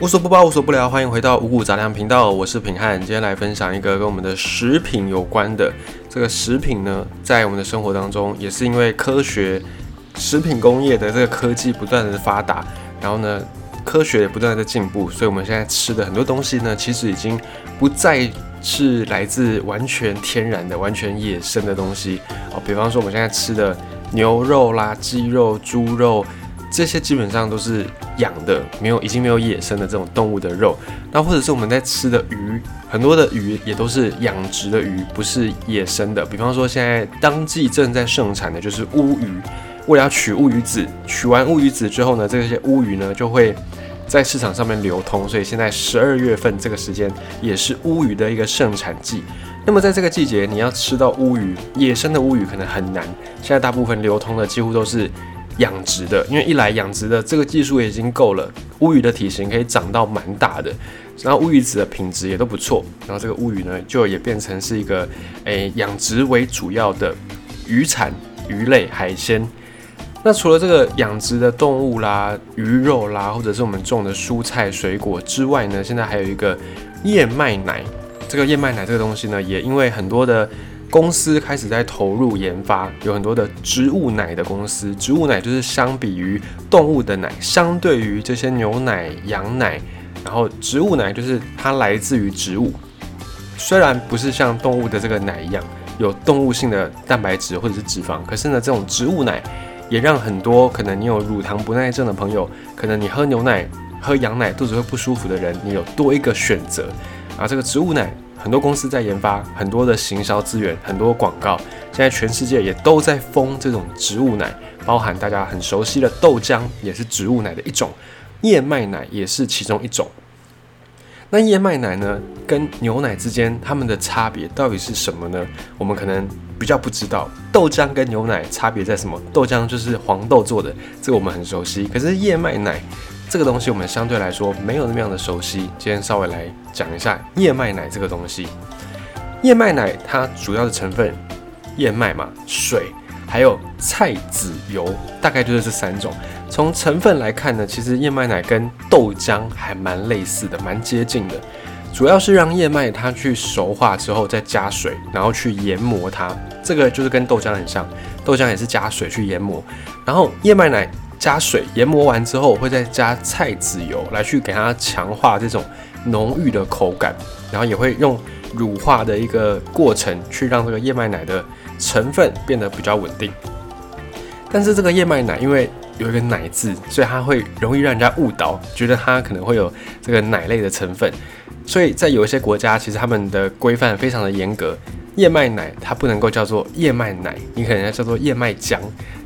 无所不包，无所不聊，欢迎回到五谷杂粮频道，我是品汉。今天来分享一个跟我们的食品有关的。这个食品呢，在我们的生活当中，也是因为科学、食品工业的这个科技不断的发达，然后呢，科学也不断的进步，所以我们现在吃的很多东西呢，其实已经不再是来自完全天然的、完全野生的东西哦。比方说，我们现在吃的牛肉啦、鸡肉、猪肉。这些基本上都是养的，没有已经没有野生的这种动物的肉。那或者是我们在吃的鱼，很多的鱼也都是养殖的鱼，不是野生的。比方说现在当季正在盛产的就是乌鱼，为了要取乌鱼子，取完乌鱼子之后呢，这些乌鱼呢就会在市场上面流通。所以现在十二月份这个时间也是乌鱼的一个盛产季。那么在这个季节，你要吃到乌鱼，野生的乌鱼可能很难。现在大部分流通的几乎都是。养殖的，因为一来养殖的这个技术也已经够了，乌鱼的体型可以长到蛮大的，然后乌鱼子的品质也都不错，然后这个乌鱼呢就也变成是一个诶养殖为主要的渔产鱼类海鲜。那除了这个养殖的动物啦、鱼肉啦，或者是我们种的蔬菜水果之外呢，现在还有一个燕麦奶。这个燕麦奶这个东西呢，也因为很多的。公司开始在投入研发，有很多的植物奶的公司。植物奶就是相比于动物的奶，相对于这些牛奶、羊奶，然后植物奶就是它来自于植物。虽然不是像动物的这个奶一样有动物性的蛋白质或者是脂肪，可是呢，这种植物奶也让很多可能你有乳糖不耐症的朋友，可能你喝牛奶、喝羊奶肚子会不舒服的人，你有多一个选择。啊，这个植物奶。很多公司在研发很多的行销资源，很多广告。现在全世界也都在封这种植物奶，包含大家很熟悉的豆浆，也是植物奶的一种；燕麦奶也是其中一种。那燕麦奶呢，跟牛奶之间它们的差别到底是什么呢？我们可能比较不知道。豆浆跟牛奶差别在什么？豆浆就是黄豆做的，这个我们很熟悉。可是燕麦奶。这个东西我们相对来说没有那么样的熟悉，今天稍微来讲一下燕麦奶这个东西。燕麦奶它主要的成分，燕麦嘛，水，还有菜籽油，大概就是这三种。从成分来看呢，其实燕麦奶跟豆浆还蛮类似的，蛮接近的。主要是让燕麦它去熟化之后再加水，然后去研磨它。这个就是跟豆浆很像，豆浆也是加水去研磨，然后燕麦奶。加水研磨完之后，我会再加菜籽油来去给它强化这种浓郁的口感，然后也会用乳化的一个过程去让这个燕麦奶的成分变得比较稳定。但是这个燕麦奶因为有一个奶字，所以它会容易让人家误导，觉得它可能会有这个奶类的成分。所以在有一些国家，其实他们的规范非常的严格。燕麦奶它不能够叫做燕麦奶，你可能要叫做燕麦浆，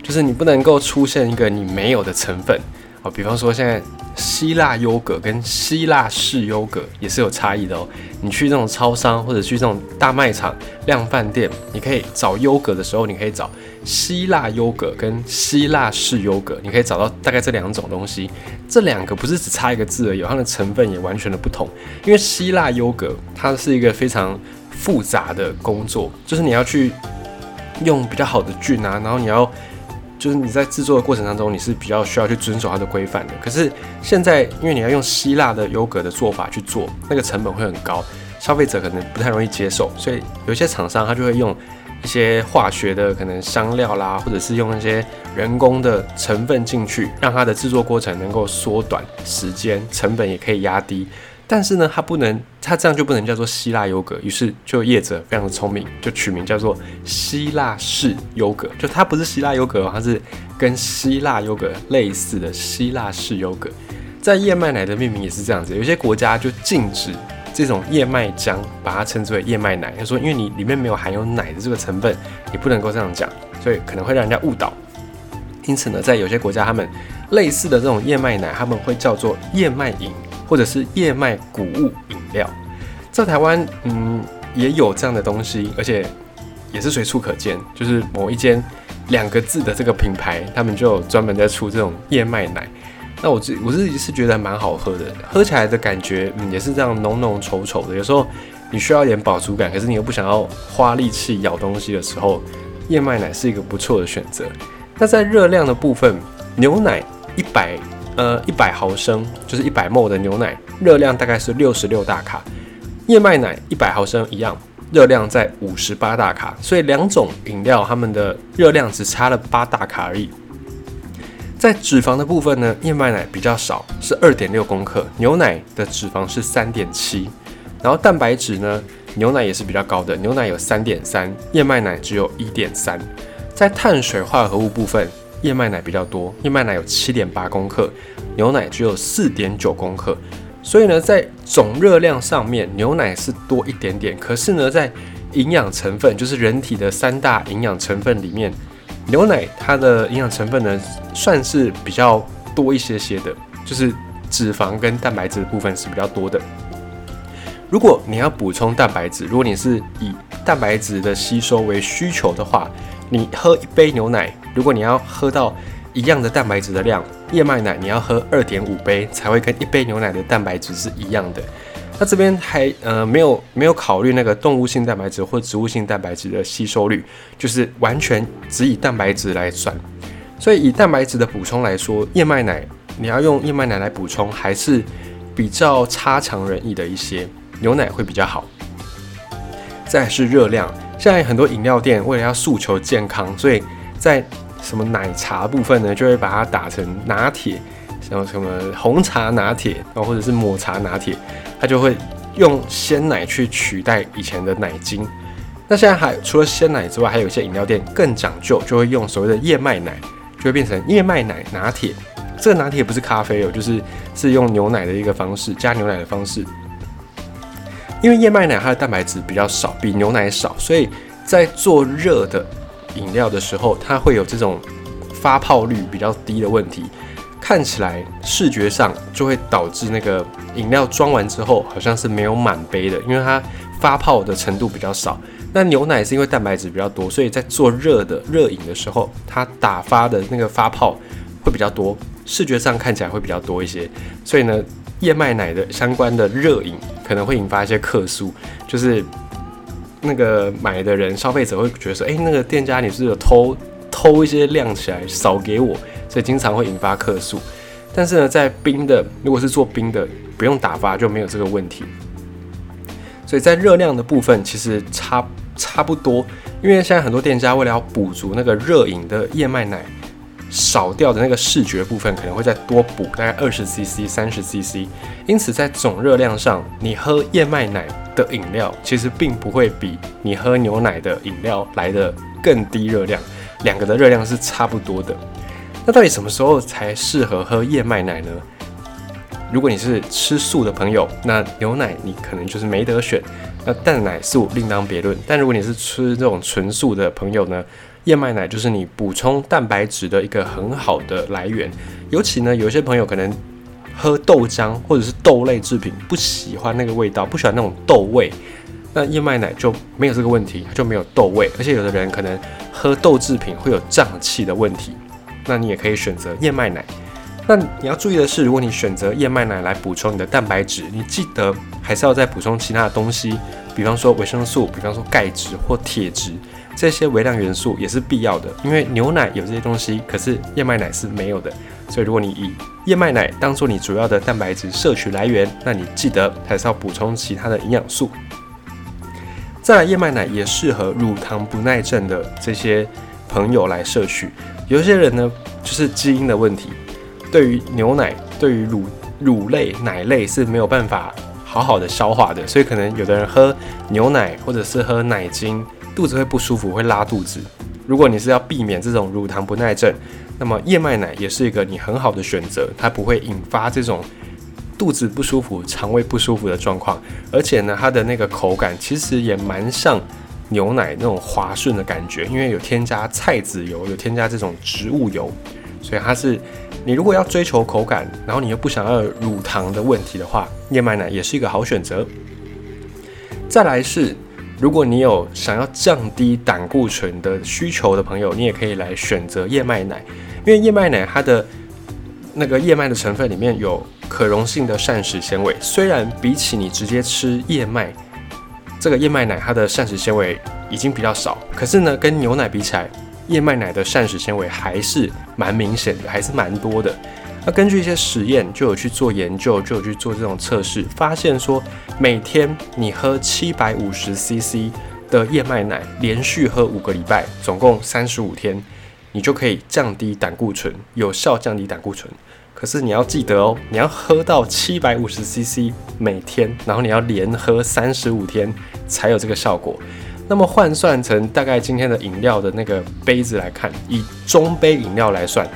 就是你不能够出现一个你没有的成分哦。比方说现在希腊优格跟希腊式优格也是有差异的哦。你去这种超商或者去这种大卖场、量饭店，你可以找优格的时候，你可以找希腊优格跟希腊式优格，你可以找到大概这两种东西。这两个不是只差一个字而已，它的成分也完全的不同。因为希腊优格它是一个非常复杂的工作就是你要去用比较好的菌啊，然后你要就是你在制作的过程当中，你是比较需要去遵守它的规范的。可是现在因为你要用希腊的优格的做法去做，那个成本会很高，消费者可能不太容易接受，所以有些厂商他就会用一些化学的可能香料啦，或者是用一些人工的成分进去，让它的制作过程能够缩短时间，成本也可以压低。但是呢，它不能，它这样就不能叫做希腊优格。于是就业者非常的聪明，就取名叫做希腊式优格。就它不是希腊优格，它是跟希腊优格类似的希腊式优格。在燕麦奶的命名也是这样子，有些国家就禁止这种燕麦浆，把它称之为燕麦奶。他说，因为你里面没有含有奶的这个成分，你不能够这样讲，所以可能会让人家误导。因此呢，在有些国家，他们类似的这种燕麦奶，他们会叫做燕麦饮。或者是燕麦谷物饮料，在台湾，嗯，也有这样的东西，而且也是随处可见。就是某一间两个字的这个品牌，他们就专门在出这种燕麦奶。那我自我自己是觉得蛮好喝的，喝起来的感觉也是这样浓浓稠稠的。有时候你需要一点饱足感，可是你又不想要花力气咬东西的时候，燕麦奶是一个不错的选择。那在热量的部分，牛奶一百。呃，一百毫升就是一百 ml 的牛奶，热量大概是六十六大卡，燕麦奶一百毫升一样，热量在五十八大卡，所以两种饮料它们的热量只差了八大卡而已。在脂肪的部分呢，燕麦奶比较少，是二点六公克，牛奶的脂肪是三点七，然后蛋白质呢，牛奶也是比较高的，牛奶有三点三，燕麦奶只有一点三。在碳水化合物部分，燕麦奶比较多，燕麦奶有七点八公克，牛奶只有四点九公克。所以呢，在总热量上面，牛奶是多一点点。可是呢，在营养成分，就是人体的三大营养成分里面，牛奶它的营养成分呢，算是比较多一些些的，就是脂肪跟蛋白质的部分是比较多的。如果你要补充蛋白质，如果你是以蛋白质的吸收为需求的话，你喝一杯牛奶，如果你要喝到一样的蛋白质的量，燕麦奶你要喝二点五杯才会跟一杯牛奶的蛋白质是一样的。那这边还呃没有没有考虑那个动物性蛋白质或植物性蛋白质的吸收率，就是完全只以蛋白质来算。所以以蛋白质的补充来说，燕麦奶你要用燕麦奶来补充还是比较差强人意的一些，牛奶会比较好。再是热量，现在很多饮料店为了要诉求健康，所以在什么奶茶部分呢，就会把它打成拿铁，像什么红茶拿铁，然后或者是抹茶拿铁，它就会用鲜奶去取代以前的奶精。那现在还除了鲜奶之外，还有一些饮料店更讲究，就会用所谓的燕麦奶，就会变成燕麦奶拿铁。这个拿铁不是咖啡哦，就是是用牛奶的一个方式，加牛奶的方式。因为燕麦奶它的蛋白质比较少，比牛奶少，所以在做热的。饮料的时候，它会有这种发泡率比较低的问题，看起来视觉上就会导致那个饮料装完之后好像是没有满杯的，因为它发泡的程度比较少。那牛奶是因为蛋白质比较多，所以在做热的热饮的时候，它打发的那个发泡会比较多，视觉上看起来会比较多一些。所以呢，燕麦奶的相关的热饮可能会引发一些客诉，就是。那个买的人，消费者会觉得说，哎，那个店家你是有偷偷一些量起来少给我，所以经常会引发客诉。但是呢，在冰的，如果是做冰的，不用打发就没有这个问题。所以在热量的部分其实差差不多，因为现在很多店家为了要补足那个热饮的燕麦奶。少掉的那个视觉部分可能会再多补大概二十 CC、三十 CC，因此在总热量上，你喝燕麦奶的饮料其实并不会比你喝牛奶的饮料来的更低热量，两个的热量是差不多的。那到底什么时候才适合喝燕麦奶呢？如果你是吃素的朋友，那牛奶你可能就是没得选，那蛋奶素另当别论。但如果你是吃这种纯素的朋友呢？燕麦奶就是你补充蛋白质的一个很好的来源，尤其呢，有一些朋友可能喝豆浆或者是豆类制品不喜欢那个味道，不喜欢那种豆味，那燕麦奶就没有这个问题，就没有豆味。而且有的人可能喝豆制品会有胀气的问题，那你也可以选择燕麦奶。那你要注意的是，如果你选择燕麦奶来补充你的蛋白质，你记得还是要再补充其他的东西，比方说维生素，比方说钙质或铁质。这些微量元素也是必要的，因为牛奶有这些东西，可是燕麦奶是没有的。所以如果你以燕麦奶当做你主要的蛋白质摄取来源，那你记得还是要补充其他的营养素。再来，燕麦奶也适合乳糖不耐症的这些朋友来摄取。有些人呢，就是基因的问题，对于牛奶、对于乳乳类、奶类是没有办法好好的消化的，所以可能有的人喝牛奶或者是喝奶精。肚子会不舒服，会拉肚子。如果你是要避免这种乳糖不耐症，那么燕麦奶也是一个你很好的选择，它不会引发这种肚子不舒服、肠胃不舒服的状况。而且呢，它的那个口感其实也蛮像牛奶那种滑顺的感觉，因为有添加菜籽油，有添加这种植物油，所以它是你如果要追求口感，然后你又不想要乳糖的问题的话，燕麦奶也是一个好选择。再来是。如果你有想要降低胆固醇的需求的朋友，你也可以来选择燕麦奶，因为燕麦奶它的那个燕麦的成分里面有可溶性的膳食纤维，虽然比起你直接吃燕麦，这个燕麦奶它的膳食纤维已经比较少，可是呢，跟牛奶比起来，燕麦奶的膳食纤维还是蛮明显的，还是蛮多的。那根据一些实验，就有去做研究，就有去做这种测试，发现说每天你喝七百五十 CC 的燕麦奶，连续喝五个礼拜，总共三十五天，你就可以降低胆固醇，有效降低胆固醇。可是你要记得哦，你要喝到七百五十 CC 每天，然后你要连喝三十五天才有这个效果。那么换算成大概今天的饮料的那个杯子来看，以中杯饮料来算，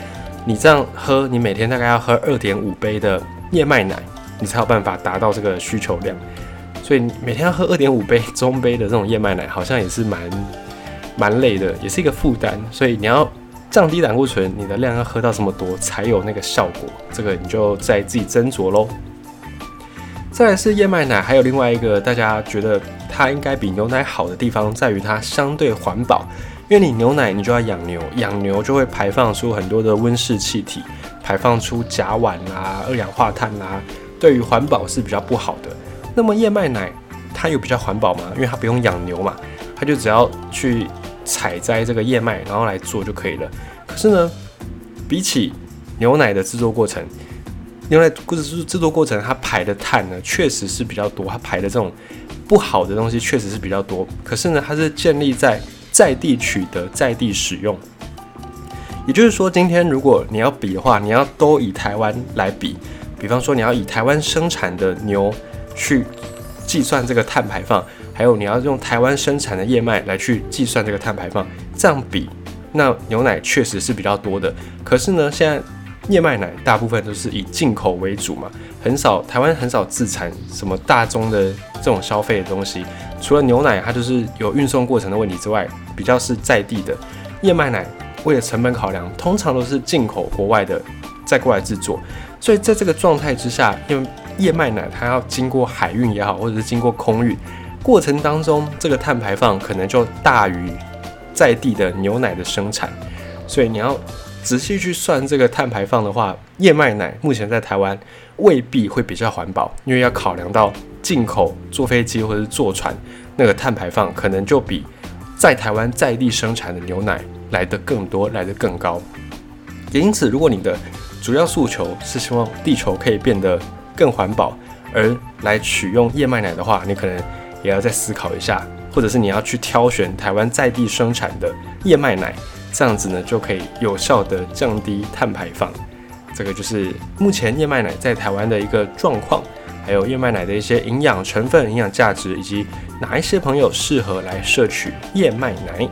你这样喝，你每天大概要喝二点五杯的燕麦奶，你才有办法达到这个需求量。所以每天要喝二点五杯中杯的这种燕麦奶，好像也是蛮蛮累的，也是一个负担。所以你要降低胆固醇，你的量要喝到这么多才有那个效果，这个你就在自己斟酌喽。再来是燕麦奶，还有另外一个大家觉得它应该比牛奶好的地方，在于它相对环保。因为你牛奶你就要养牛，养牛就会排放出很多的温室气体，排放出甲烷啊、二氧化碳啊，对于环保是比较不好的。那么燕麦奶它有比较环保吗？因为它不用养牛嘛，它就只要去采摘这个燕麦，然后来做就可以了。可是呢，比起牛奶的制作过程，牛奶或者是制作过程，它排的碳呢，确实是比较多。它排的这种不好的东西，确实是比较多。可是呢，它是建立在在地取得、在地使用。也就是说，今天如果你要比的话，你要都以台湾来比。比方说，你要以台湾生产的牛去计算这个碳排放，还有你要用台湾生产的燕麦来去计算这个碳排放，这样比，那牛奶确实是比较多的。可是呢，现在。燕麦奶大部分都是以进口为主嘛，很少台湾很少自产什么大宗的这种消费的东西。除了牛奶，它就是有运送过程的问题之外，比较是在地的燕麦奶，为了成本考量，通常都是进口国外的再过来制作。所以在这个状态之下，因为燕麦奶它要经过海运也好，或者是经过空运过程当中，这个碳排放可能就大于在地的牛奶的生产，所以你要。仔细去算这个碳排放的话，燕麦奶目前在台湾未必会比较环保，因为要考量到进口坐飞机或者是坐船那个碳排放，可能就比在台湾在地生产的牛奶来的更多，来的更高。也因此，如果你的主要诉求是希望地球可以变得更环保，而来取用燕麦奶的话，你可能也要再思考一下，或者是你要去挑选台湾在地生产的燕麦奶。这样子呢，就可以有效的降低碳排放。这个就是目前燕麦奶在台湾的一个状况，还有燕麦奶的一些营养成分、营养价值，以及哪一些朋友适合来摄取燕麦奶。